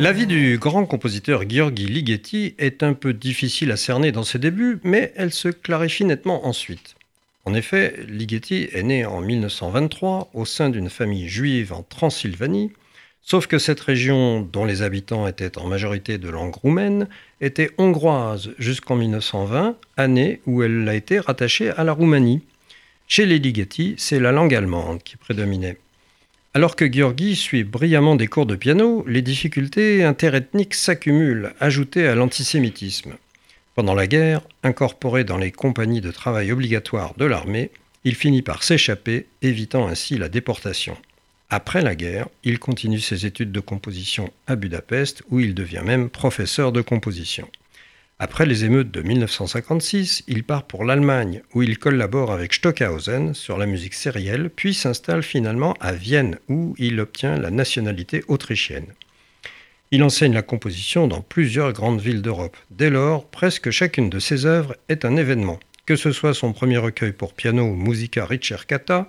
La vie du grand compositeur Gheorghi Ligeti est un peu difficile à cerner dans ses débuts, mais elle se clarifie nettement ensuite. En effet, Ligeti est né en 1923 au sein d'une famille juive en Transylvanie, sauf que cette région, dont les habitants étaient en majorité de langue roumaine, était hongroise jusqu'en 1920, année où elle a été rattachée à la Roumanie. Chez les Ligeti, c'est la langue allemande qui prédominait. Alors que Gheorghi suit brillamment des cours de piano, les difficultés interethniques s'accumulent, ajoutées à l'antisémitisme. Pendant la guerre, incorporé dans les compagnies de travail obligatoires de l'armée, il finit par s'échapper, évitant ainsi la déportation. Après la guerre, il continue ses études de composition à Budapest, où il devient même professeur de composition. Après les émeutes de 1956, il part pour l'Allemagne, où il collabore avec Stockhausen sur la musique sérielle, puis s'installe finalement à Vienne, où il obtient la nationalité autrichienne. Il enseigne la composition dans plusieurs grandes villes d'Europe. Dès lors, presque chacune de ses œuvres est un événement, que ce soit son premier recueil pour piano Musica Ricercata,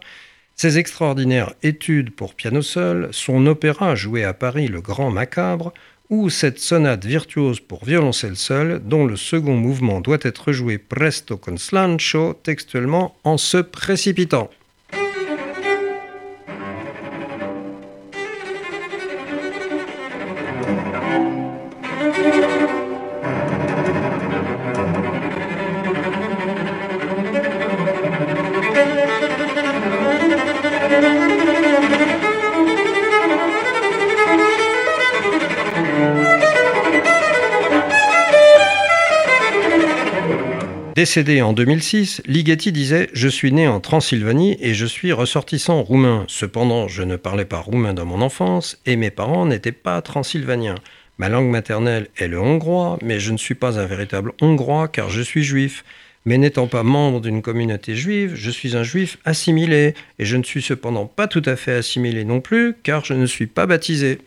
ses extraordinaires études pour piano seul, son opéra joué à Paris Le Grand Macabre, ou cette sonate virtuose pour violoncelle seul, dont le second mouvement doit être joué presto con slancio, textuellement en se précipitant. Décédé en 2006, Ligeti disait Je suis né en Transylvanie et je suis ressortissant roumain. Cependant, je ne parlais pas roumain dans mon enfance et mes parents n'étaient pas transylvaniens. Ma langue maternelle est le hongrois, mais je ne suis pas un véritable hongrois car je suis juif. Mais n'étant pas membre d'une communauté juive, je suis un juif assimilé, et je ne suis cependant pas tout à fait assimilé non plus, car je ne suis pas baptisé.